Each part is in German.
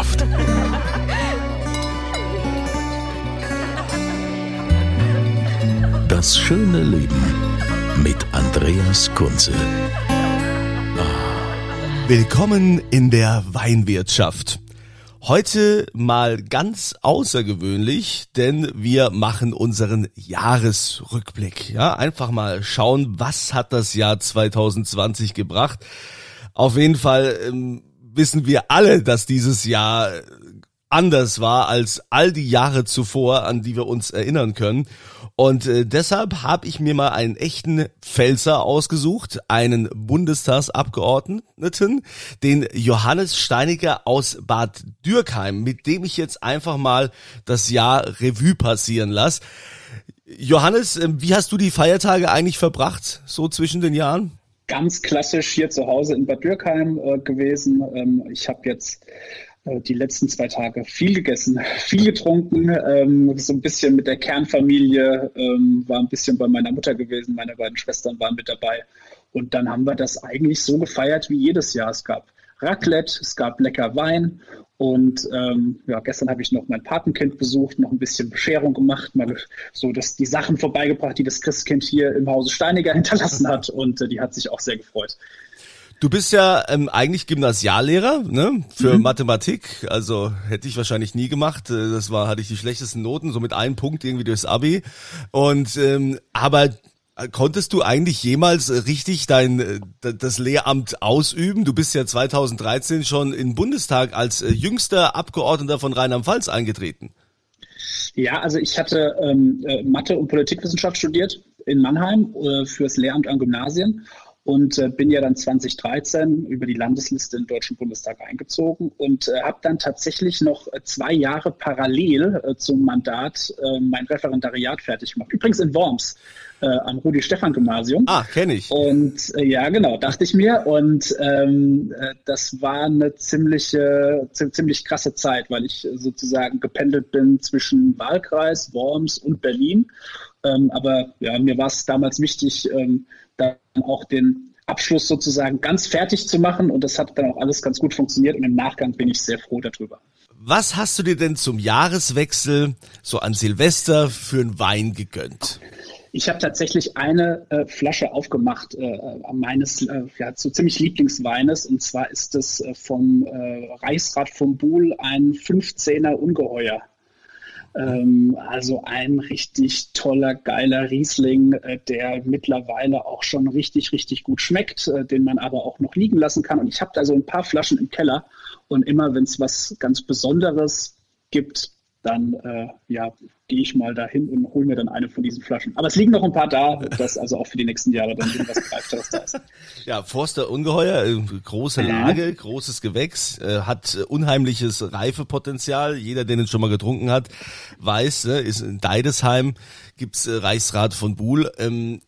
Weinwirtschaft. Das schöne Leben mit Andreas Kunze. Willkommen in der Weinwirtschaft. Heute mal ganz außergewöhnlich, denn wir machen unseren Jahresrückblick. Ja, einfach mal schauen, was hat das Jahr 2020 gebracht. Auf jeden Fall ähm, wissen wir alle, dass dieses Jahr anders war als all die Jahre zuvor, an die wir uns erinnern können. Und äh, deshalb habe ich mir mal einen echten Pfälzer ausgesucht, einen Bundestagsabgeordneten, den Johannes Steiniger aus Bad Dürkheim, mit dem ich jetzt einfach mal das Jahr Revue passieren lasse. Johannes, äh, wie hast du die Feiertage eigentlich verbracht, so zwischen den Jahren? Ganz klassisch hier zu Hause in Bad Dürkheim äh, gewesen. Ähm, ich habe jetzt äh, die letzten zwei Tage viel gegessen, viel getrunken, ähm, so ein bisschen mit der Kernfamilie, ähm, war ein bisschen bei meiner Mutter gewesen, meine beiden Schwestern waren mit dabei. Und dann haben wir das eigentlich so gefeiert wie jedes Jahr. Es gab Raclette, es gab lecker Wein und ähm, ja, gestern habe ich noch mein Patenkind besucht, noch ein bisschen Bescherung gemacht, mal so dass die Sachen vorbeigebracht, die das Christkind hier im Hause Steiniger hinterlassen hat und äh, die hat sich auch sehr gefreut. Du bist ja ähm, eigentlich Gymnasiallehrer ne, für mhm. Mathematik, also hätte ich wahrscheinlich nie gemacht. Äh, das war hatte ich die schlechtesten Noten, so mit einem Punkt irgendwie durchs Abi. Und ähm, aber konntest du eigentlich jemals richtig dein äh, das Lehramt ausüben? Du bist ja 2013 schon den Bundestag als äh, jüngster Abgeordneter von Rheinland-Pfalz eingetreten. Ja, also ich hatte ähm, Mathe und Politikwissenschaft studiert in Mannheim äh, fürs Lehramt an Gymnasien und äh, bin ja dann 2013 über die Landesliste im Deutschen Bundestag eingezogen und äh, habe dann tatsächlich noch äh, zwei Jahre parallel äh, zum Mandat äh, mein Referendariat fertig gemacht. Übrigens in Worms äh, am Rudi-Stephan-Gymnasium. Ah, kenne ich. Und ja, genau, dachte ich mir. Und ähm, äh, das war eine ziemliche, ziemlich krasse Zeit, weil ich sozusagen gependelt bin zwischen Wahlkreis, Worms und Berlin. Ähm, aber ja, mir war es damals wichtig, ähm, dann auch den Abschluss sozusagen ganz fertig zu machen. Und das hat dann auch alles ganz gut funktioniert. Und im Nachgang bin ich sehr froh darüber. Was hast du dir denn zum Jahreswechsel so an Silvester für einen Wein gegönnt? Ich habe tatsächlich eine äh, Flasche aufgemacht äh, meines äh, ja, so ziemlich Lieblingsweines und zwar ist es äh, vom äh, Reichsrat von Buhl ein 15er Ungeheuer. Ähm, also ein richtig toller, geiler Riesling, äh, der mittlerweile auch schon richtig, richtig gut schmeckt, äh, den man aber auch noch liegen lassen kann. Und ich habe da so ein paar Flaschen im Keller und immer, wenn es was ganz Besonderes gibt, dann äh, ja, gehe ich mal dahin und hole mir dann eine von diesen Flaschen. Aber es liegen noch ein paar da, dass also auch für die nächsten Jahre dann irgendwas Greifteres da ist. Ja, Forster Ungeheuer, äh, große Lage, großes Gewächs, äh, hat äh, unheimliches Reifepotenzial. Jeder, der den schon mal getrunken hat, weiß, ne, ist in Deidesheim, gibt's Reichsrat von Buhl. Ähm,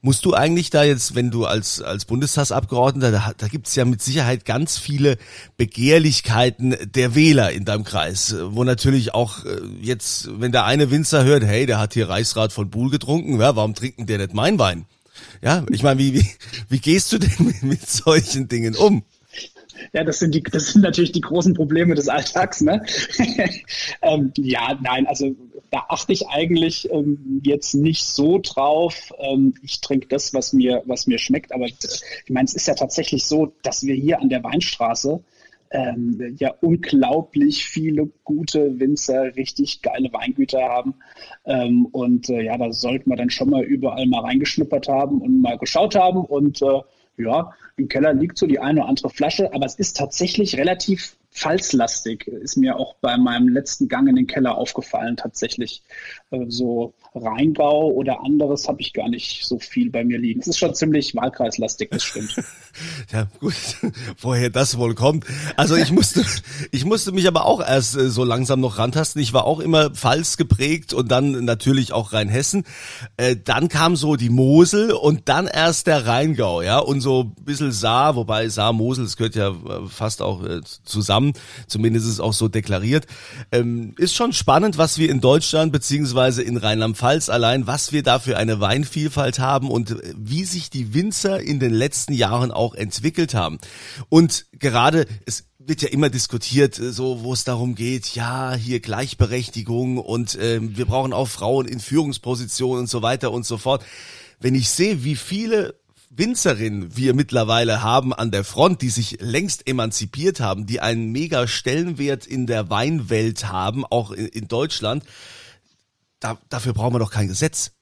Musst du eigentlich da jetzt, wenn du als, als Bundestagsabgeordneter, da, da gibt's ja mit Sicherheit ganz viele Begehrlichkeiten der Wähler in deinem Kreis, wo natürlich auch äh, jetzt, wenn der eine Winzer hört, hey, der hat hier Reichsrat von Buhl getrunken, ja, warum trinken der nicht mein Wein? Ja, ich meine, wie, wie, wie gehst du denn mit, mit solchen Dingen um? Ja, das sind die, das sind natürlich die großen Probleme des Alltags, ne? ähm, ja, nein, also da achte ich eigentlich ähm, jetzt nicht so drauf. Ähm, ich trinke das, was mir, was mir schmeckt. Aber ich meine, es ist ja tatsächlich so, dass wir hier an der Weinstraße ähm, ja unglaublich viele gute Winzer, richtig geile Weingüter haben. Ähm, und äh, ja, da sollte man dann schon mal überall mal reingeschnuppert haben und mal geschaut haben. Und äh, ja, im Keller liegt so die eine oder andere Flasche, aber es ist tatsächlich relativ pfalzlastig, ist mir auch bei meinem letzten Gang in den Keller aufgefallen tatsächlich. Äh, so Rheingau oder anderes habe ich gar nicht so viel bei mir liegen. Es ist schon ziemlich wahlkreislastig, das stimmt. ja, gut, woher das wohl kommt. Also ich musste, ich musste mich aber auch erst äh, so langsam noch rantasten. Ich war auch immer Pfalz geprägt und dann natürlich auch Rheinhessen. Äh, dann kam so die Mosel und dann erst der Rheingau, ja, und so ein bisschen Saar, wobei Saar, Mosel, das gehört ja äh, fast auch zusammen, zumindest ist es auch so deklariert. Ähm, ist schon spannend, was wir in Deutschland beziehungsweise in Rheinland-Pfalz allein, was wir da für eine Weinvielfalt haben und äh, wie sich die Winzer in den letzten Jahren auch entwickelt haben. Und gerade, es wird ja immer diskutiert, äh, so wo es darum geht, ja, hier Gleichberechtigung und äh, wir brauchen auch Frauen in Führungspositionen und so weiter und so fort. Wenn ich sehe, wie viele Winzerinnen wir mittlerweile haben an der Front, die sich längst emanzipiert haben, die einen mega Stellenwert in der Weinwelt haben, auch in, in Deutschland, da, dafür brauchen wir doch kein Gesetz.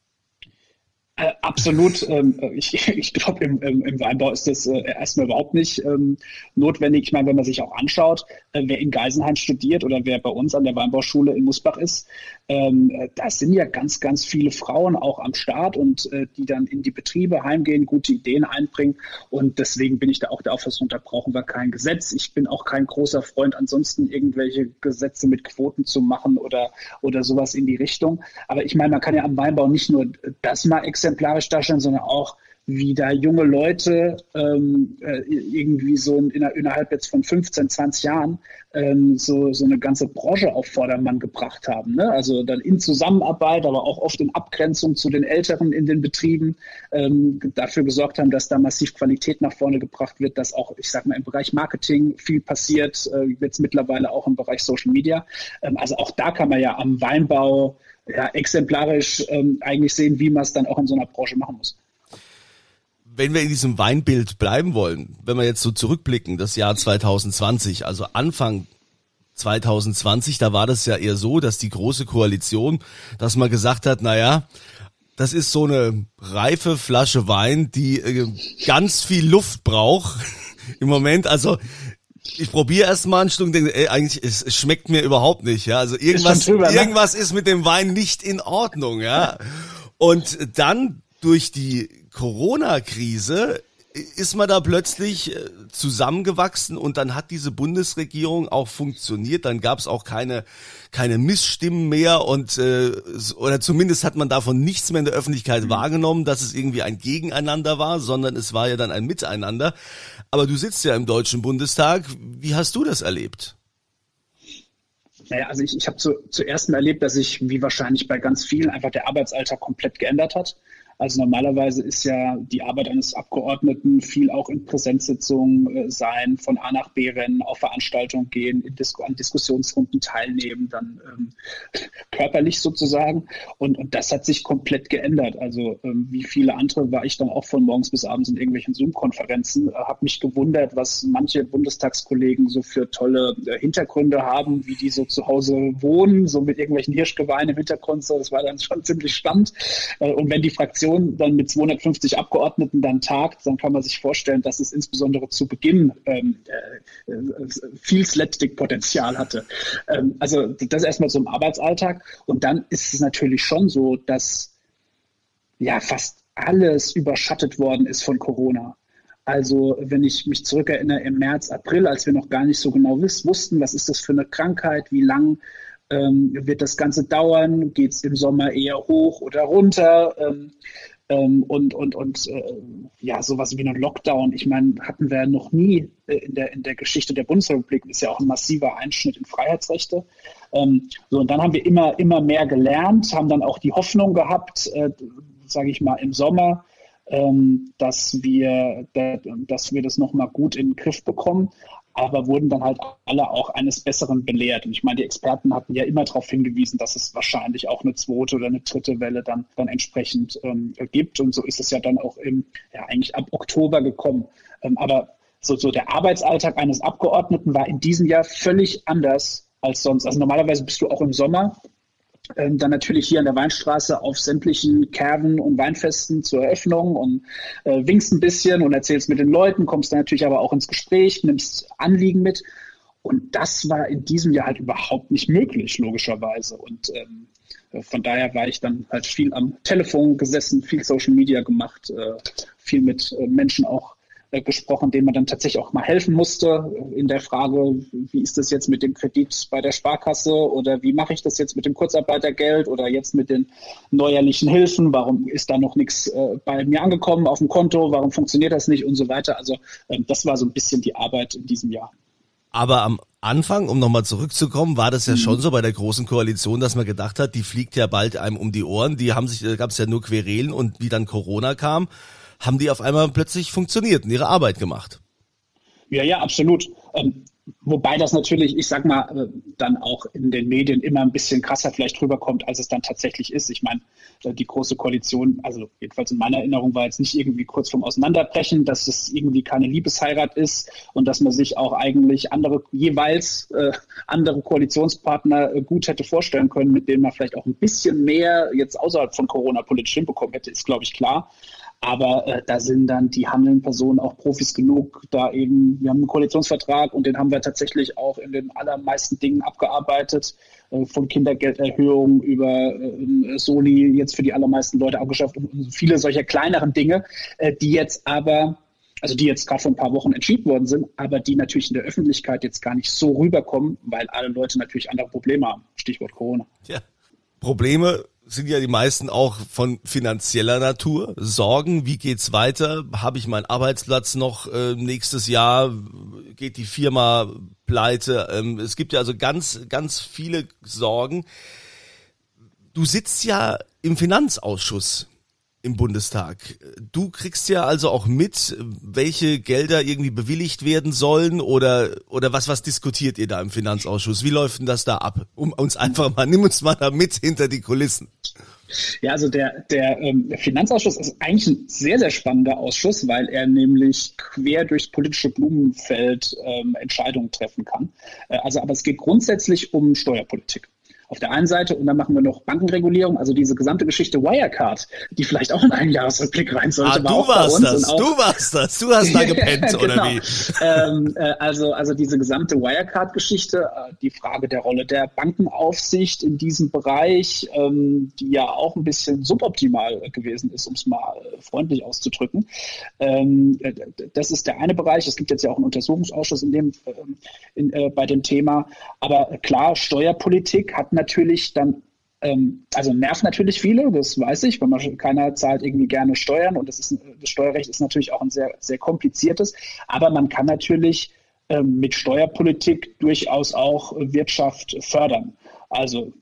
Äh, absolut. Ähm, ich ich glaube, im, im, Weinbau ist das äh, erstmal überhaupt nicht ähm, notwendig. Ich meine, wenn man sich auch anschaut, äh, wer in Geisenheim studiert oder wer bei uns an der Weinbauschule in Musbach ist, ähm, äh, da sind ja ganz, ganz viele Frauen auch am Start und äh, die dann in die Betriebe heimgehen, gute Ideen einbringen. Und deswegen bin ich da auch der Auffassung, da brauchen wir kein Gesetz. Ich bin auch kein großer Freund, ansonsten irgendwelche Gesetze mit Quoten zu machen oder, oder sowas in die Richtung. Aber ich meine, man kann ja am Weinbau nicht nur das mal exemplarisch darstellen, sondern auch, wie da junge Leute ähm, äh, irgendwie so in, innerhalb jetzt von 15, 20 Jahren ähm, so, so eine ganze Branche auf Vordermann gebracht haben. Ne? Also dann in Zusammenarbeit, aber auch oft in Abgrenzung zu den Älteren in den Betrieben ähm, dafür gesorgt haben, dass da massiv Qualität nach vorne gebracht wird, dass auch, ich sag mal, im Bereich Marketing viel passiert, äh, jetzt mittlerweile auch im Bereich Social Media. Ähm, also auch da kann man ja am Weinbau ja, exemplarisch ähm, eigentlich sehen, wie man es dann auch in so einer Branche machen muss. Wenn wir in diesem Weinbild bleiben wollen, wenn wir jetzt so zurückblicken, das Jahr 2020, also Anfang 2020, da war das ja eher so, dass die große Koalition, dass man gesagt hat, naja, das ist so eine reife Flasche Wein, die äh, ganz viel Luft braucht im Moment. Also ich probiere erst mal ein Stück und denke, ey, eigentlich, es, es schmeckt mir überhaupt nicht, ja. Also irgendwas, ist drüber, ne? irgendwas ist mit dem Wein nicht in Ordnung, ja. Und dann durch die Corona-Krise ist man da plötzlich äh, zusammengewachsen und dann hat diese Bundesregierung auch funktioniert. Dann gab es auch keine keine Missstimmen mehr und äh, oder zumindest hat man davon nichts mehr in der Öffentlichkeit mhm. wahrgenommen, dass es irgendwie ein Gegeneinander war, sondern es war ja dann ein Miteinander. Aber du sitzt ja im Deutschen Bundestag. Wie hast du das erlebt? Naja, also ich, ich habe zu, zuerst mal erlebt, dass sich, wie wahrscheinlich bei ganz vielen, einfach der Arbeitsalltag komplett geändert hat. Also normalerweise ist ja die Arbeit eines Abgeordneten viel auch in Präsenzsitzungen äh, sein, von A nach B rennen, auf Veranstaltungen gehen, Dis an Diskussionsrunden teilnehmen, dann ähm, körperlich sozusagen. Und, und das hat sich komplett geändert. Also ähm, wie viele andere war ich dann auch von morgens bis abends in irgendwelchen Zoom-Konferenzen, äh, habe mich gewundert, was manche Bundestagskollegen so für tolle äh, Hintergründe haben, wie die so zu Hause wohnen, so mit irgendwelchen Hirschgeweihen im Hintergrund. So, das war dann schon ziemlich spannend. Äh, und wenn die Fraktion Fraktion dann mit 250 Abgeordneten dann tagt, dann kann man sich vorstellen, dass es insbesondere zu Beginn ähm, äh, viel Slapstick-Potenzial hatte. Ähm, also das erstmal zum Arbeitsalltag. Und dann ist es natürlich schon so, dass ja fast alles überschattet worden ist von Corona. Also wenn ich mich zurückerinnere im März, April, als wir noch gar nicht so genau wussten, was ist das für eine Krankheit, wie lang ähm, wird das Ganze dauern? Geht es im Sommer eher hoch oder runter? Ähm, ähm, und und, und äh, ja, sowas wie einen Lockdown, ich meine, hatten wir noch nie äh, in, der, in der Geschichte der Bundesrepublik, ist ja auch ein massiver Einschnitt in Freiheitsrechte. Ähm, so, und dann haben wir immer, immer mehr gelernt, haben dann auch die Hoffnung gehabt, äh, sage ich mal, im Sommer, ähm, dass wir, dass wir das nochmal gut in den Griff bekommen aber wurden dann halt alle auch eines Besseren belehrt. Und ich meine, die Experten hatten ja immer darauf hingewiesen, dass es wahrscheinlich auch eine zweite oder eine dritte Welle dann, dann entsprechend ähm, gibt. Und so ist es ja dann auch im, ja, eigentlich ab Oktober gekommen. Ähm, aber so, so der Arbeitsalltag eines Abgeordneten war in diesem Jahr völlig anders als sonst. Also normalerweise bist du auch im Sommer ähm, dann natürlich hier an der Weinstraße auf sämtlichen Kerven und Weinfesten zur Eröffnung und äh, winkst ein bisschen und erzählst mit den Leuten, kommst dann natürlich aber auch ins Gespräch, nimmst Anliegen mit. Und das war in diesem Jahr halt überhaupt nicht möglich, logischerweise. Und ähm, von daher war ich dann halt viel am Telefon gesessen, viel Social Media gemacht, äh, viel mit äh, Menschen auch gesprochen, denen man dann tatsächlich auch mal helfen musste in der Frage, wie ist das jetzt mit dem Kredit bei der Sparkasse oder wie mache ich das jetzt mit dem Kurzarbeitergeld oder jetzt mit den neuerlichen Hilfen, warum ist da noch nichts äh, bei mir angekommen auf dem Konto, warum funktioniert das nicht und so weiter. Also ähm, das war so ein bisschen die Arbeit in diesem Jahr. Aber am Anfang, um nochmal zurückzukommen, war das ja mhm. schon so bei der großen Koalition, dass man gedacht hat, die fliegt ja bald einem um die Ohren. Die haben sich, da gab es ja nur Querelen und wie dann Corona kam, haben die auf einmal plötzlich funktioniert und ihre Arbeit gemacht. Ja, ja, absolut. Ähm, wobei das natürlich, ich sag mal, äh, dann auch in den Medien immer ein bisschen krasser vielleicht rüberkommt, als es dann tatsächlich ist. Ich meine, äh, die große Koalition, also jedenfalls in meiner Erinnerung, war jetzt nicht irgendwie kurz vorm Auseinanderbrechen, dass es irgendwie keine Liebesheirat ist und dass man sich auch eigentlich andere, jeweils äh, andere Koalitionspartner äh, gut hätte vorstellen können, mit denen man vielleicht auch ein bisschen mehr jetzt außerhalb von Corona politisch hinbekommen hätte, ist, glaube ich, klar. Aber äh, da sind dann die handelnden Personen auch Profis genug, da eben, wir haben einen Koalitionsvertrag und den haben wir tatsächlich auch in den allermeisten Dingen abgearbeitet, äh, von Kindergelderhöhung über äh, Soli jetzt für die allermeisten Leute abgeschafft und, und viele solcher kleineren Dinge, äh, die jetzt aber also die jetzt gerade vor ein paar Wochen entschieden worden sind, aber die natürlich in der Öffentlichkeit jetzt gar nicht so rüberkommen, weil alle Leute natürlich andere Probleme haben. Stichwort Corona. Ja. Probleme sind ja die meisten auch von finanzieller Natur. Sorgen, wie geht's weiter? Habe ich meinen Arbeitsplatz noch äh, nächstes Jahr? Geht die Firma pleite? Ähm, es gibt ja also ganz, ganz viele Sorgen. Du sitzt ja im Finanzausschuss im Bundestag. Du kriegst ja also auch mit, welche Gelder irgendwie bewilligt werden sollen oder oder was was diskutiert ihr da im Finanzausschuss? Wie läuft denn das da ab? Um uns einfach mal nimm uns mal da mit hinter die Kulissen. Ja, also der, der, ähm, Finanzausschuss ist eigentlich ein sehr, sehr spannender Ausschuss, weil er nämlich quer durchs politische Blumenfeld ähm, Entscheidungen treffen kann. Äh, also, aber es geht grundsätzlich um Steuerpolitik auf der einen Seite und dann machen wir noch Bankenregulierung, also diese gesamte Geschichte Wirecard, die vielleicht auch in einen Jahresrückblick rein sollte. Ah, du warst das, auch, du warst das, du hast da gepennt, genau. oder wie? Ähm, äh, also, also diese gesamte Wirecard-Geschichte, äh, die Frage der Rolle der Bankenaufsicht in diesem Bereich, ähm, die ja auch ein bisschen suboptimal gewesen ist, um es mal freundlich auszudrücken. Ähm, äh, das ist der eine Bereich. Es gibt jetzt ja auch einen Untersuchungsausschuss in dem, ähm, in, äh, bei dem Thema. Aber klar, Steuerpolitik hat natürlich dann ähm, also nervt natürlich viele, das weiß ich, weil man keiner zahlt irgendwie gerne Steuern und das, ist, das Steuerrecht ist natürlich auch ein sehr, sehr kompliziertes, aber man kann natürlich ähm, mit Steuerpolitik durchaus auch Wirtschaft fördern. Also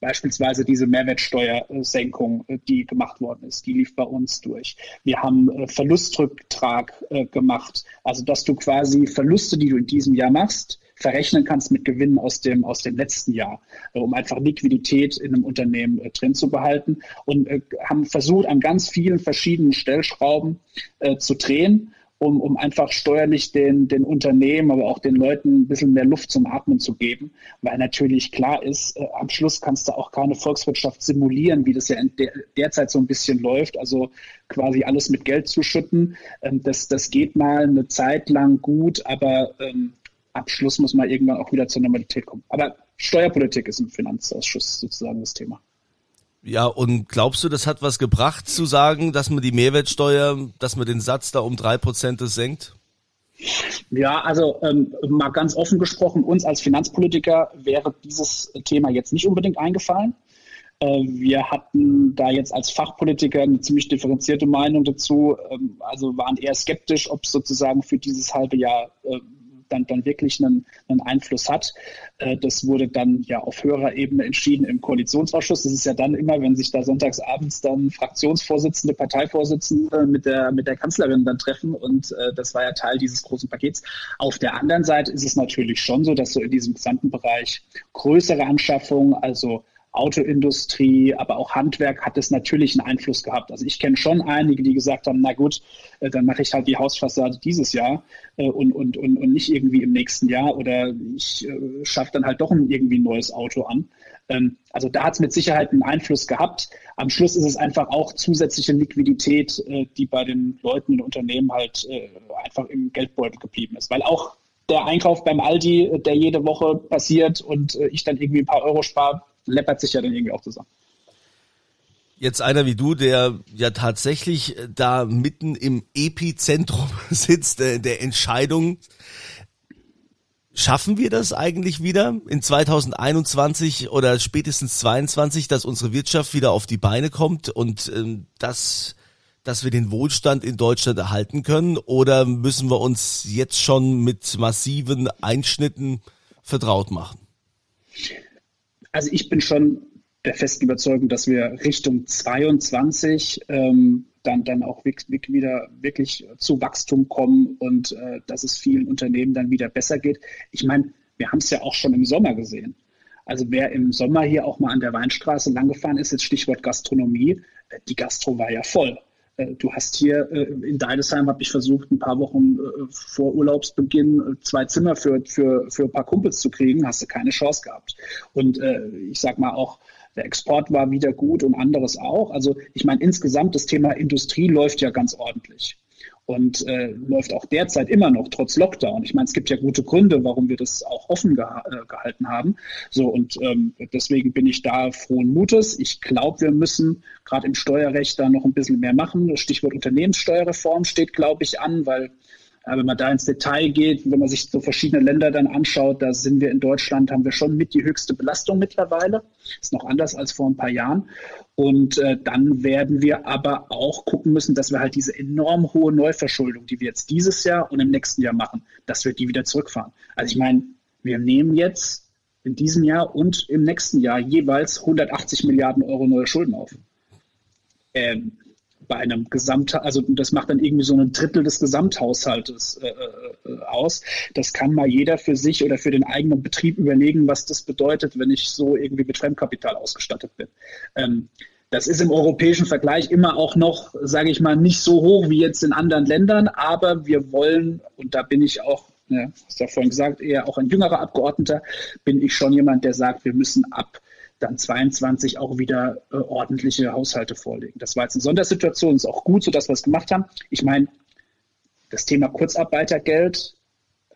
beispielsweise diese Mehrwertsteuersenkung, äh, die gemacht worden ist, die lief bei uns durch. Wir haben äh, Verlustrücktrag äh, gemacht, also dass du quasi Verluste, die du in diesem Jahr machst, verrechnen kannst mit Gewinnen aus dem, aus dem letzten Jahr, äh, um einfach Liquidität in einem Unternehmen äh, drin zu behalten und äh, haben versucht, an ganz vielen verschiedenen Stellschrauben zu drehen um, um einfach steuerlich den, den Unternehmen, aber auch den Leuten ein bisschen mehr Luft zum Atmen zu geben. Weil natürlich klar ist, äh, am Schluss kannst du auch keine Volkswirtschaft simulieren, wie das ja der, derzeit so ein bisschen läuft. Also quasi alles mit Geld zu schütten. Ähm, das, das geht mal eine Zeit lang gut, aber ähm, Abschluss muss mal irgendwann auch wieder zur Normalität kommen. Aber Steuerpolitik ist im Finanzausschuss sozusagen das Thema. Ja, und glaubst du, das hat was gebracht zu sagen, dass man die Mehrwertsteuer, dass man den Satz da um drei Prozent senkt? Ja, also ähm, mal ganz offen gesprochen, uns als Finanzpolitiker wäre dieses Thema jetzt nicht unbedingt eingefallen. Äh, wir hatten da jetzt als Fachpolitiker eine ziemlich differenzierte Meinung dazu, ähm, also waren eher skeptisch, ob es sozusagen für dieses halbe Jahr äh, dann, dann wirklich einen, einen Einfluss hat. Äh, das wurde dann ja auf höherer Ebene entschieden im Koalitionsausschuss. Das ist ja dann immer, wenn sich da sonntagsabends dann Fraktionsvorsitzende, Parteivorsitzende mit der, mit der Kanzlerin dann treffen und äh, das war ja Teil dieses großen Pakets. Auf der anderen Seite ist es natürlich schon so, dass so in diesem gesamten Bereich größere Anschaffungen, also Autoindustrie, aber auch Handwerk hat es natürlich einen Einfluss gehabt. Also ich kenne schon einige, die gesagt haben, na gut, äh, dann mache ich halt die Hausfassade dieses Jahr äh, und, und, und, und nicht irgendwie im nächsten Jahr oder ich äh, schaffe dann halt doch ein, irgendwie ein neues Auto an. Ähm, also da hat es mit Sicherheit einen Einfluss gehabt. Am Schluss ist es einfach auch zusätzliche Liquidität, die bei den Leuten in Unternehmen halt einfach im Geldbeutel geblieben ist. Weil auch der Einkauf beim Aldi, der jede Woche passiert und ich dann irgendwie ein paar Euro spare, läppert sich ja dann irgendwie auch zusammen. Jetzt einer wie du, der ja tatsächlich da mitten im Epizentrum sitzt, der, der Entscheidung. Schaffen wir das eigentlich wieder in 2021 oder spätestens 22, dass unsere Wirtschaft wieder auf die Beine kommt und ähm, dass, dass wir den Wohlstand in Deutschland erhalten können? Oder müssen wir uns jetzt schon mit massiven Einschnitten vertraut machen? Also ich bin schon der festen Überzeugung, dass wir Richtung 22 ähm, dann, dann auch wirklich, wieder wirklich zu Wachstum kommen und äh, dass es vielen Unternehmen dann wieder besser geht. Ich meine, wir haben es ja auch schon im Sommer gesehen. Also wer im Sommer hier auch mal an der Weinstraße langgefahren ist, jetzt Stichwort Gastronomie, äh, die Gastro war ja voll. Äh, du hast hier äh, in Deidesheim, habe ich versucht, ein paar Wochen vor Urlaubsbeginn zwei Zimmer für, für, für ein paar Kumpels zu kriegen, hast du keine Chance gehabt. Und ich sag mal auch, der Export war wieder gut und anderes auch. Also ich meine, insgesamt das Thema Industrie läuft ja ganz ordentlich und äh, läuft auch derzeit immer noch trotz Lockdown. Ich meine, es gibt ja gute Gründe, warum wir das auch offen geha äh, gehalten haben. So und ähm, deswegen bin ich da frohen Mutes. Ich glaube, wir müssen gerade im Steuerrecht da noch ein bisschen mehr machen. Stichwort Unternehmenssteuerreform steht, glaube ich, an, weil wenn man da ins Detail geht, wenn man sich so verschiedene Länder dann anschaut, da sind wir in Deutschland, haben wir schon mit die höchste Belastung mittlerweile. Ist noch anders als vor ein paar Jahren. Und äh, dann werden wir aber auch gucken müssen, dass wir halt diese enorm hohe Neuverschuldung, die wir jetzt dieses Jahr und im nächsten Jahr machen, dass wir die wieder zurückfahren. Also ich meine, wir nehmen jetzt in diesem Jahr und im nächsten Jahr jeweils 180 Milliarden Euro neue Schulden auf. Ähm, bei einem Gesamt, also das macht dann irgendwie so ein Drittel des Gesamthaushaltes äh, äh, aus. Das kann mal jeder für sich oder für den eigenen Betrieb überlegen, was das bedeutet, wenn ich so irgendwie mit Fremdkapital ausgestattet bin. Ähm, das ist im europäischen Vergleich immer auch noch, sage ich mal, nicht so hoch wie jetzt in anderen Ländern, aber wir wollen, und da bin ich auch, ja, hast ja vorhin gesagt, eher auch ein jüngerer Abgeordneter, bin ich schon jemand, der sagt, wir müssen ab dann 22 auch wieder äh, ordentliche Haushalte vorlegen. Das war jetzt eine Sondersituation, ist auch gut, so dass wir es gemacht haben. Ich meine, das Thema Kurzarbeitergeld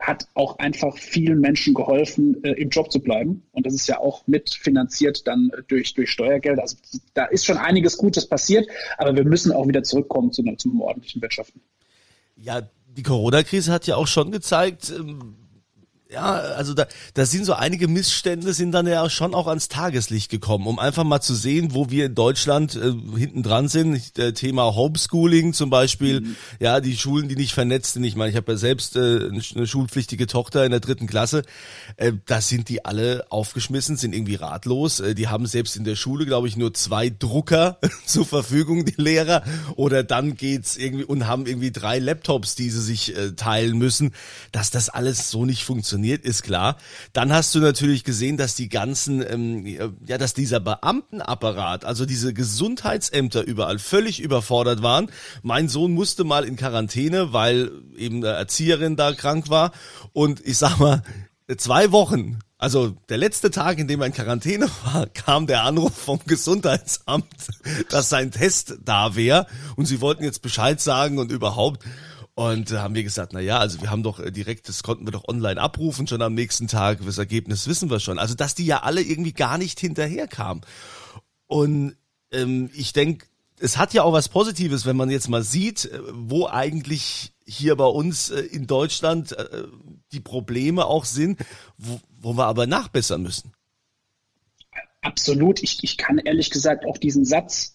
hat auch einfach vielen Menschen geholfen, äh, im Job zu bleiben. Und das ist ja auch mitfinanziert dann durch, durch Steuergeld. Also da ist schon einiges Gutes passiert, aber wir müssen auch wieder zurückkommen zu, zum ordentlichen Wirtschaften. Ja, die Corona-Krise hat ja auch schon gezeigt, ähm, ja, also da, da sind so einige Missstände sind dann ja schon auch ans Tageslicht gekommen, um einfach mal zu sehen, wo wir in Deutschland äh, hinten dran sind. Der Thema Homeschooling zum Beispiel, mhm. ja, die Schulen, die nicht vernetzt sind. Ich meine, ich habe ja selbst äh, eine schulpflichtige Tochter in der dritten Klasse. Äh, da sind die alle aufgeschmissen, sind irgendwie ratlos. Äh, die haben selbst in der Schule, glaube ich, nur zwei Drucker zur Verfügung, die Lehrer. Oder dann geht's irgendwie und haben irgendwie drei Laptops, die sie sich äh, teilen müssen. Dass das alles so nicht funktioniert funktioniert, ist klar. Dann hast du natürlich gesehen, dass die ganzen, ähm, ja, dass dieser Beamtenapparat, also diese Gesundheitsämter überall völlig überfordert waren. Mein Sohn musste mal in Quarantäne, weil eben eine Erzieherin da krank war. Und ich sag mal, zwei Wochen also der letzte Tag, in dem er in Quarantäne war, kam der Anruf vom Gesundheitsamt, dass sein Test da wäre und sie wollten jetzt Bescheid sagen und überhaupt. Und da haben wir gesagt, na ja, also wir haben doch äh, direkt, das konnten wir doch online abrufen, schon am nächsten Tag, das Ergebnis wissen wir schon. Also, dass die ja alle irgendwie gar nicht hinterherkamen. Und ähm, ich denke, es hat ja auch was Positives, wenn man jetzt mal sieht, äh, wo eigentlich hier bei uns äh, in Deutschland die Probleme auch sind, wo, wo wir aber nachbessern müssen. Absolut. Ich, ich kann ehrlich gesagt auch diesen Satz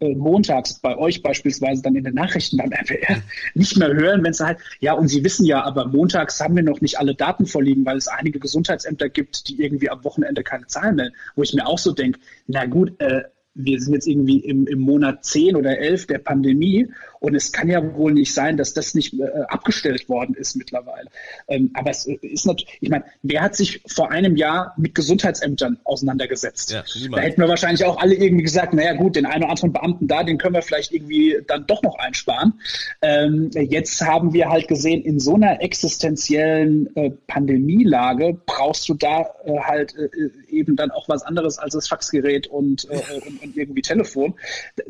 äh, montags bei euch beispielsweise dann in den Nachrichten beim RWR nicht mehr hören, wenn es halt, ja, und Sie wissen ja, aber montags haben wir noch nicht alle Daten vorliegen, weil es einige Gesundheitsämter gibt, die irgendwie am Wochenende keine Zahlen melden, wo ich mir auch so denke, na gut, äh, wir sind jetzt irgendwie im, im Monat 10 oder 11 der Pandemie und es kann ja wohl nicht sein, dass das nicht äh, abgestellt worden ist mittlerweile. Ähm, aber es ist natürlich, ich meine, wer hat sich vor einem Jahr mit Gesundheitsämtern auseinandergesetzt? Ja, da hätten wir wahrscheinlich auch alle irgendwie gesagt, naja gut, den einen oder anderen Beamten da, den können wir vielleicht irgendwie dann doch noch einsparen. Ähm, jetzt haben wir halt gesehen, in so einer existenziellen äh, Pandemielage brauchst du da äh, halt äh, eben dann auch was anderes als das Faxgerät und, äh, und, und irgendwie Telefon.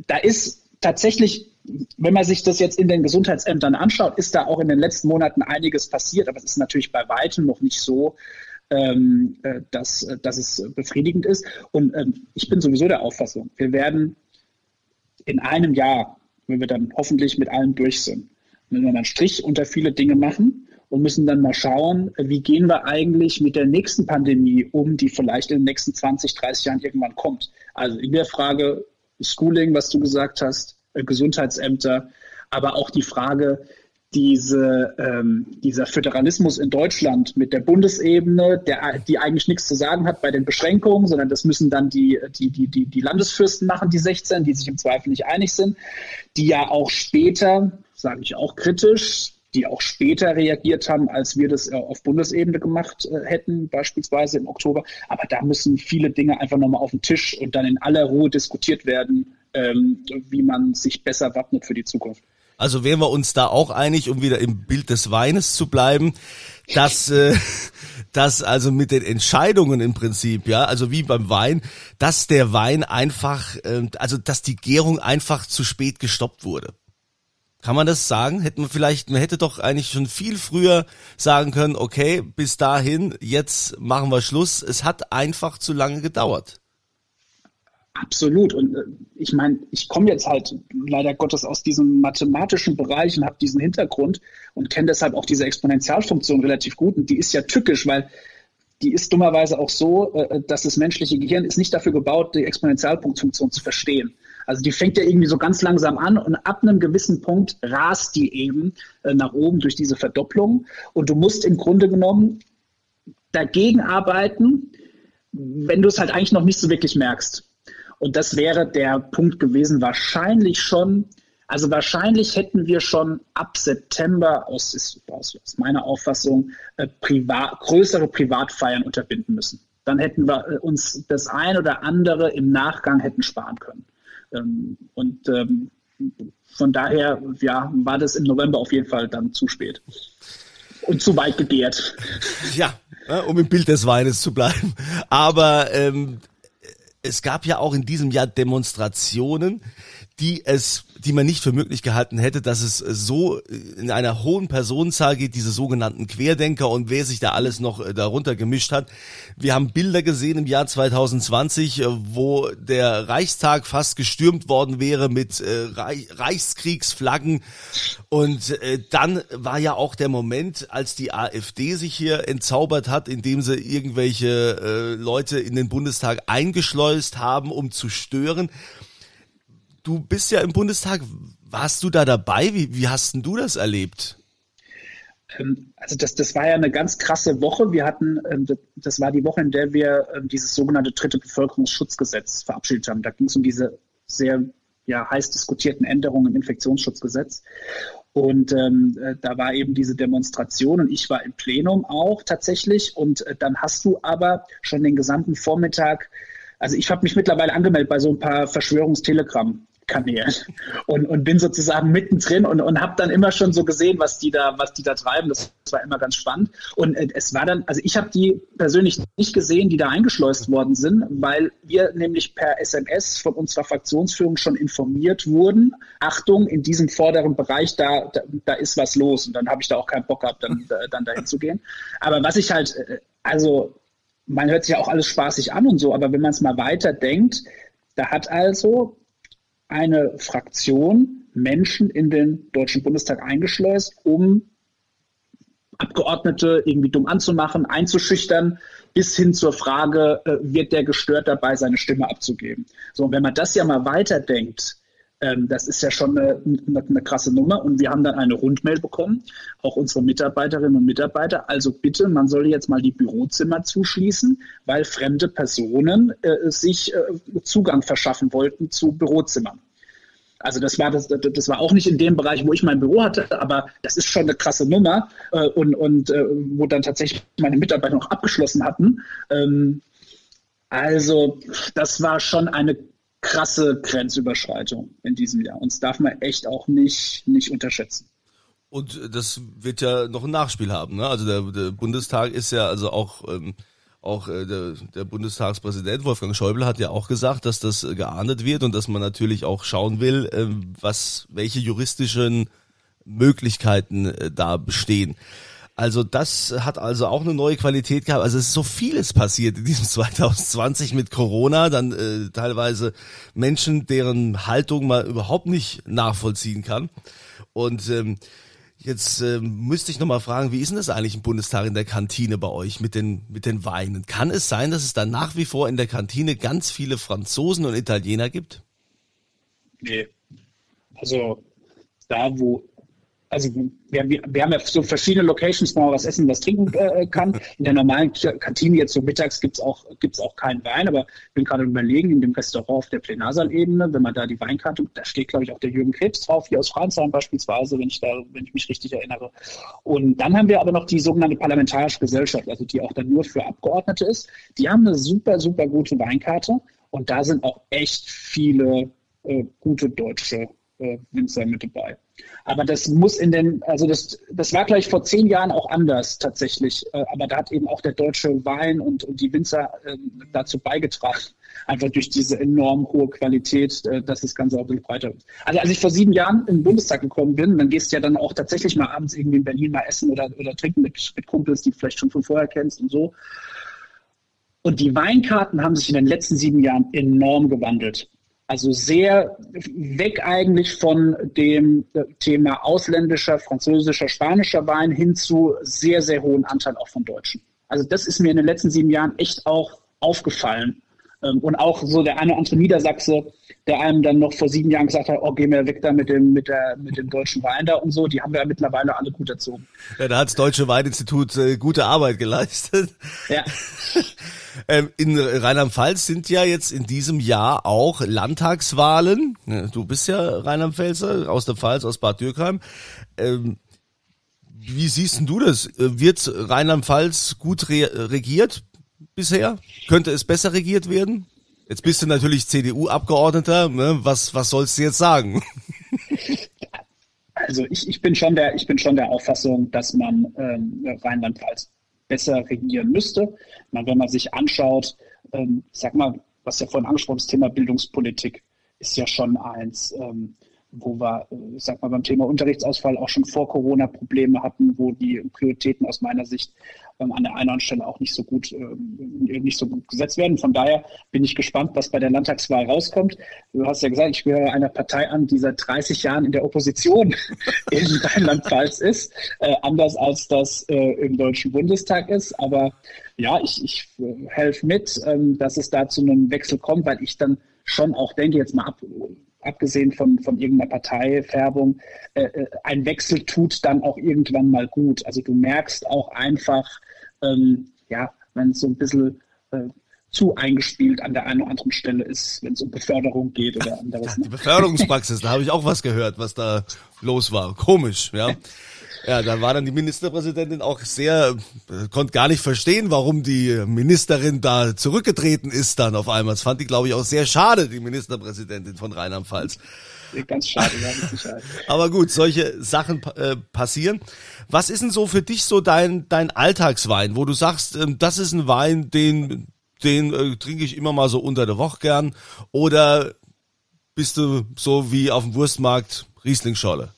Da ist tatsächlich wenn man sich das jetzt in den Gesundheitsämtern anschaut, ist da auch in den letzten Monaten einiges passiert, aber es ist natürlich bei weitem noch nicht so, ähm, äh, dass, äh, dass es befriedigend ist. Und ähm, ich bin sowieso der Auffassung, wir werden in einem Jahr, wenn wir dann hoffentlich mit allem durch sind, wenn wir einen Strich unter viele Dinge machen und müssen dann mal schauen, wie gehen wir eigentlich mit der nächsten Pandemie um, die vielleicht in den nächsten 20, 30 Jahren irgendwann kommt. Also in der Frage Schooling, was du gesagt hast, äh, Gesundheitsämter, aber auch die Frage, diese, ähm, dieser Föderalismus in Deutschland mit der Bundesebene, der, die eigentlich nichts zu sagen hat bei den Beschränkungen, sondern das müssen dann die, die, die, die, die Landesfürsten machen, die 16, die sich im Zweifel nicht einig sind, die ja auch später, sage ich auch kritisch, die auch später reagiert haben, als wir das äh, auf Bundesebene gemacht äh, hätten, beispielsweise im Oktober. Aber da müssen viele Dinge einfach nochmal auf den Tisch und dann in aller Ruhe diskutiert werden, ähm, wie man sich besser wappnet für die Zukunft. Also wären wir uns da auch einig, um wieder im Bild des Weines zu bleiben, dass, äh, dass also mit den Entscheidungen im Prinzip, ja, also wie beim Wein, dass der Wein einfach, äh, also dass die Gärung einfach zu spät gestoppt wurde. Kann man das sagen? Hätten wir vielleicht, man hätte doch eigentlich schon viel früher sagen können, okay, bis dahin, jetzt machen wir Schluss. Es hat einfach zu lange gedauert. Absolut. Und äh, ich meine, ich komme jetzt halt leider Gottes aus diesem mathematischen Bereich und habe diesen Hintergrund und kenne deshalb auch diese Exponentialfunktion relativ gut. Und die ist ja tückisch, weil die ist dummerweise auch so, äh, dass das menschliche Gehirn ist nicht dafür gebaut, die Exponentialpunktfunktion zu verstehen. Also die fängt ja irgendwie so ganz langsam an und ab einem gewissen Punkt rast die eben äh, nach oben durch diese Verdopplung. Und du musst im Grunde genommen dagegen arbeiten, wenn du es halt eigentlich noch nicht so wirklich merkst. Und das wäre der Punkt gewesen, wahrscheinlich schon, also wahrscheinlich hätten wir schon ab September aus, aus, aus meiner Auffassung äh, privat, größere Privatfeiern unterbinden müssen. Dann hätten wir äh, uns das ein oder andere im Nachgang hätten sparen können. Ähm, und ähm, von daher ja, war das im November auf jeden Fall dann zu spät und zu weit gegehrt. Ja, um im Bild des Weines zu bleiben. Aber ähm, es gab ja auch in diesem Jahr Demonstrationen, die es, die man nicht für möglich gehalten hätte, dass es so in einer hohen Personenzahl geht, diese sogenannten Querdenker und wer sich da alles noch äh, darunter gemischt hat. Wir haben Bilder gesehen im Jahr 2020, äh, wo der Reichstag fast gestürmt worden wäre mit äh, Reichskriegsflaggen und dann war ja auch der Moment, als die AfD sich hier entzaubert hat, indem sie irgendwelche Leute in den Bundestag eingeschleust haben, um zu stören du bist ja im Bundestag. Warst du da dabei? Wie, wie hast denn du das erlebt? Ähm, also das, das war ja eine ganz krasse Woche. Wir hatten, ähm, das war die Woche, in der wir ähm, dieses sogenannte dritte Bevölkerungsschutzgesetz verabschiedet haben. Da ging es um diese sehr ja, heiß diskutierten Änderungen im Infektionsschutzgesetz. Und ähm, äh, da war eben diese Demonstration und ich war im Plenum auch tatsächlich. Und äh, dann hast du aber schon den gesamten Vormittag, also ich habe mich mittlerweile angemeldet bei so ein paar Verschwörungstelegramm Kanälen und, und bin sozusagen mittendrin und, und habe dann immer schon so gesehen, was die da, was die da treiben. Das war immer ganz spannend. Und äh, es war dann, also ich habe die persönlich nicht gesehen, die da eingeschleust worden sind, weil wir nämlich per SMS von unserer Fraktionsführung schon informiert wurden. Achtung, in diesem vorderen Bereich, da, da, da ist was los. Und dann habe ich da auch keinen Bock gehabt, dann, dann dahin zu gehen. Aber was ich halt, äh, also man hört sich ja auch alles spaßig an und so, aber wenn man es mal weiter denkt, da hat also eine Fraktion Menschen in den Deutschen Bundestag eingeschleust, um Abgeordnete irgendwie dumm anzumachen, einzuschüchtern, bis hin zur Frage, äh, wird der gestört dabei, seine Stimme abzugeben. So, und wenn man das ja mal weiterdenkt, ähm, das ist ja schon eine, eine, eine, krasse Nummer. Und wir haben dann eine Rundmail bekommen, auch unsere Mitarbeiterinnen und Mitarbeiter. Also bitte, man soll jetzt mal die Bürozimmer zuschließen, weil fremde Personen äh, sich äh, Zugang verschaffen wollten zu Bürozimmern. Also das war das, das war auch nicht in dem Bereich, wo ich mein Büro hatte, aber das ist schon eine krasse Nummer äh, und, und äh, wo dann tatsächlich meine Mitarbeiter noch abgeschlossen hatten. Ähm, also das war schon eine krasse Grenzüberschreitung in diesem Jahr. Und das darf man echt auch nicht, nicht unterschätzen. Und das wird ja noch ein Nachspiel haben. Ne? Also der, der Bundestag ist ja also auch ähm, auch äh, der, der Bundestagspräsident Wolfgang Schäuble hat ja auch gesagt, dass das geahndet wird und dass man natürlich auch schauen will, äh, was welche juristischen Möglichkeiten äh, da bestehen. Also das hat also auch eine neue Qualität gehabt. Also es ist so vieles passiert in diesem 2020 mit Corona, dann äh, teilweise Menschen, deren Haltung man überhaupt nicht nachvollziehen kann. Und ähm, jetzt äh, müsste ich nochmal fragen, wie ist denn das eigentlich im Bundestag in der Kantine bei euch mit den, mit den Weinen? Kann es sein, dass es da nach wie vor in der Kantine ganz viele Franzosen und Italiener gibt? Nee. Also da, wo also wir, wir haben ja so verschiedene Locations, wo man was essen, was trinken äh, kann. In der normalen Kantine jetzt so mittags gibt's auch, gibt's auch keinen Wein, aber ich bin gerade überlegen, in dem Restaurant auf der Plenarsaalebene, wenn man da die Weinkarte, da steht, glaube ich, auch der Jürgen Krebs drauf, hier aus Fransheim beispielsweise, wenn ich da, wenn ich mich richtig erinnere. Und dann haben wir aber noch die sogenannte Parlamentarische Gesellschaft, also die auch dann nur für Abgeordnete ist. Die haben eine super, super gute Weinkarte und da sind auch echt viele äh, gute deutsche äh, Winzer mit dabei. Aber das muss in den, also das, das war gleich vor zehn Jahren auch anders tatsächlich. Äh, aber da hat eben auch der deutsche Wein und, und die Winzer äh, dazu beigetragen, einfach durch diese enorm hohe Qualität, äh, dass das Ganze auch ein bisschen breiter wird. Also als ich vor sieben Jahren in den Bundestag gekommen bin, dann gehst du ja dann auch tatsächlich mal abends irgendwie in Berlin mal essen oder, oder trinken mit, mit Kumpels, die du vielleicht schon von vorher kennst und so. Und die Weinkarten haben sich in den letzten sieben Jahren enorm gewandelt. Also sehr weg eigentlich von dem Thema ausländischer, französischer, spanischer Wein hin zu sehr, sehr hohen Anteil auch von Deutschen. Also das ist mir in den letzten sieben Jahren echt auch aufgefallen. Ähm, und auch so der eine oder andere Niedersachse, der einem dann noch vor sieben Jahren gesagt hat, oh, geh mir weg da mit dem, mit der, mit dem deutschen Wein da und so, die haben wir ja mittlerweile alle gut erzogen. Ja, da hat das Deutsche Weininstitut äh, gute Arbeit geleistet. Ja. Ähm, in Rheinland-Pfalz sind ja jetzt in diesem Jahr auch Landtagswahlen. Du bist ja Rheinland-Pfälzer aus der Pfalz, aus Bad Dürkheim. Ähm, wie siehst du das? Wird Rheinland-Pfalz gut re regiert bisher? Könnte es besser regiert werden? Jetzt bist du natürlich CDU-Abgeordneter. Ne? Was, was sollst du jetzt sagen? Also ich, ich bin schon der, ich bin schon der Auffassung, dass man ähm, Rheinland-Pfalz besser regieren müsste. Man, wenn man sich anschaut, ähm, sag mal, was ja vorhin angesprochen ist, das Thema Bildungspolitik ist ja schon eins, ähm, wo wir, äh, ich sag mal, beim Thema Unterrichtsausfall auch schon vor Corona Probleme hatten, wo die Prioritäten aus meiner Sicht an der einen oder anderen Stelle auch nicht so gut, ähm, nicht so gut gesetzt werden. Von daher bin ich gespannt, was bei der Landtagswahl rauskommt. Du hast ja gesagt, ich gehöre einer Partei an, die seit 30 Jahren in der Opposition in Rheinland-Pfalz ist, äh, anders als das äh, im Deutschen Bundestag ist. Aber ja, ich, ich äh, helfe mit, ähm, dass es da zu einem Wechsel kommt, weil ich dann schon auch denke, jetzt mal ab, abgesehen von, von irgendeiner Parteifärbung, äh, äh, ein Wechsel tut dann auch irgendwann mal gut. Also du merkst auch einfach, ähm, ja, wenn es so ein bisschen äh, zu eingespielt an der einen oder anderen Stelle ist, wenn es um Beförderung geht oder anderes. Die Beförderungspraxis, da habe ich auch was gehört, was da los war. Komisch, ja. Ja, da war dann die Ministerpräsidentin auch sehr, äh, konnte gar nicht verstehen, warum die Ministerin da zurückgetreten ist dann auf einmal. Das fand ich, glaube ich, auch sehr schade, die Ministerpräsidentin von Rheinland-Pfalz. Ganz schade, Sicherheit. Aber gut, solche Sachen äh, passieren. Was ist denn so für dich so dein, dein Alltagswein, wo du sagst, äh, das ist ein Wein, den, den äh, trinke ich immer mal so unter der Woche gern? Oder bist du so wie auf dem Wurstmarkt Rieslingscholle?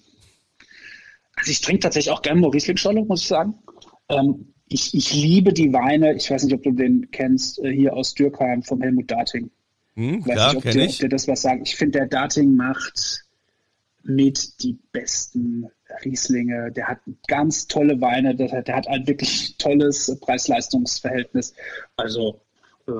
Also ich trinke tatsächlich auch gerne mal Riesling-Scholle, muss ich sagen. Ähm, ich, ich liebe die Weine, ich weiß nicht, ob du den kennst, äh, hier aus Dürkheim vom Helmut Dating. Hm, weiß ja, nicht, ob, dir, ob dir das was sagt. Ich finde, der Dating macht mit die besten Rieslinge. Der hat ganz tolle Weine, der, der hat ein wirklich tolles Preis-Leistungs-Verhältnis. Also äh,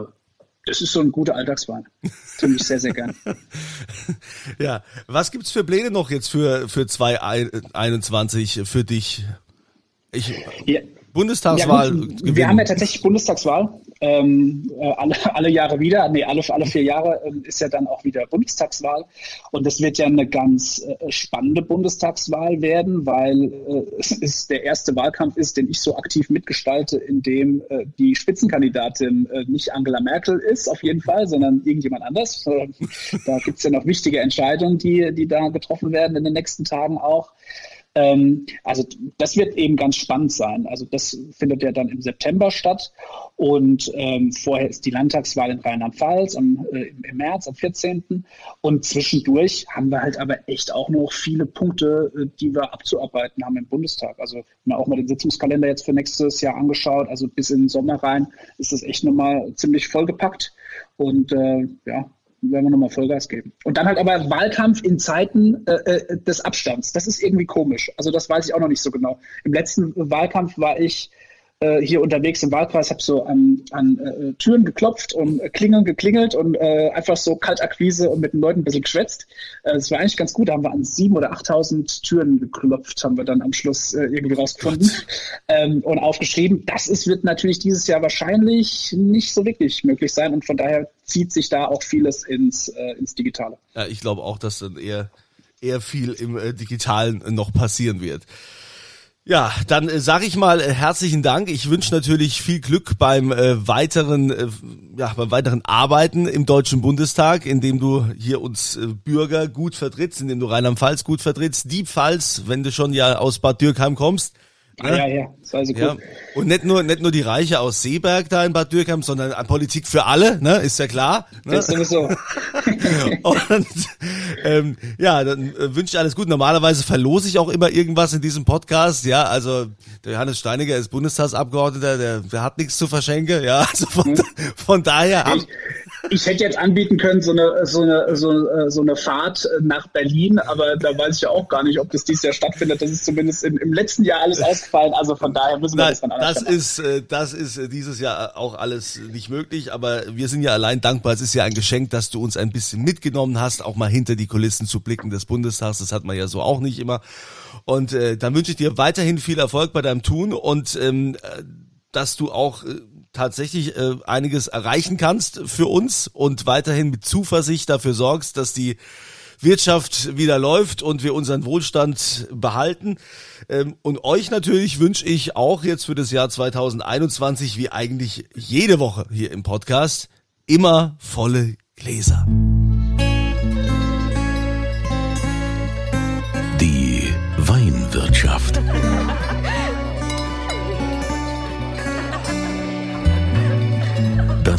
das ist so ein guter Alltagswein. Finde ich sehr, sehr gern. ja, was gibt's für Pläne noch jetzt für, für 2021 für dich? Ich, ja. Bundestagswahl. Ja, wir haben ja tatsächlich Bundestagswahl. Ähm, äh, alle, alle Jahre wieder, nee, alle, alle vier Jahre ähm, ist ja dann auch wieder Bundestagswahl. Und das wird ja eine ganz äh, spannende Bundestagswahl werden, weil äh, es ist der erste Wahlkampf ist, den ich so aktiv mitgestalte, in dem äh, die Spitzenkandidatin äh, nicht Angela Merkel ist, auf jeden Fall, sondern irgendjemand anders. da gibt's ja noch wichtige Entscheidungen, die, die da getroffen werden in den nächsten Tagen auch. Ähm, also das wird eben ganz spannend sein. Also das findet ja dann im September statt und ähm, vorher ist die Landtagswahl in Rheinland-Pfalz äh, im März, am 14. Und zwischendurch haben wir halt aber echt auch noch viele Punkte, äh, die wir abzuarbeiten haben im Bundestag. Also mir auch mal den Sitzungskalender jetzt für nächstes Jahr angeschaut. Also bis in den Sommer rein ist das echt nochmal ziemlich vollgepackt. Und äh, ja, werden wir nochmal Vollgas geben. Und dann halt aber Wahlkampf in Zeiten äh, äh, des Abstands. Das ist irgendwie komisch. Also das weiß ich auch noch nicht so genau. Im letzten Wahlkampf war ich hier unterwegs im Wahlkreis, habe so an, an äh, Türen geklopft und äh, Klingeln geklingelt und äh, einfach so Kaltakquise und mit den Leuten ein bisschen geschwätzt. Äh, das war eigentlich ganz gut. Da haben wir an sieben oder achttausend Türen geklopft, haben wir dann am Schluss äh, irgendwie rausgefunden ähm, und aufgeschrieben. Das ist, wird natürlich dieses Jahr wahrscheinlich nicht so wirklich möglich sein und von daher zieht sich da auch vieles ins, äh, ins Digitale. Ja, ich glaube auch, dass dann eher, eher viel im äh, Digitalen noch passieren wird. Ja, dann äh, sage ich mal äh, herzlichen Dank. Ich wünsche natürlich viel Glück beim äh, weiteren, äh, ja, beim weiteren Arbeiten im Deutschen Bundestag, indem du hier uns äh, Bürger gut vertrittst, indem du Rheinland-Pfalz gut vertrittst. Die Pfalz, wenn du schon ja aus Bad Dürkheim kommst, Ah, ja, ja, das weiß ich ja. Und nicht nur, nicht nur die Reiche aus Seeberg da in Bad Dürkheim, sondern Politik für alle, ne, ist ja klar. Ne? Das ist sowieso. und ähm, ja, dann äh, wünsche ich alles gut. Normalerweise verlose ich auch immer irgendwas in diesem Podcast, ja, also der Johannes Steiniger ist Bundestagsabgeordneter, der, der hat nichts zu verschenken, ja, also von, hm. von daher haben, ich hätte jetzt anbieten können, so eine, so eine, so, äh, so eine Fahrt nach Berlin, aber da weiß ich ja auch gar nicht, ob das dieses Jahr stattfindet. Das ist zumindest im, im letzten Jahr alles ausgefallen. Also von daher müssen wir Nein, das dann anders Das ist, äh, das ist äh, dieses Jahr auch alles nicht möglich, aber wir sind ja allein dankbar. Es ist ja ein Geschenk, dass du uns ein bisschen mitgenommen hast, auch mal hinter die Kulissen zu blicken des Bundestags. Das hat man ja so auch nicht immer. Und äh, dann wünsche ich dir weiterhin viel Erfolg bei deinem Tun und ähm, dass du auch tatsächlich äh, einiges erreichen kannst für uns und weiterhin mit Zuversicht dafür sorgst, dass die Wirtschaft wieder läuft und wir unseren Wohlstand behalten. Ähm, und euch natürlich wünsche ich auch jetzt für das Jahr 2021, wie eigentlich jede Woche hier im Podcast, immer volle Gläser. Die Weinwirtschaft.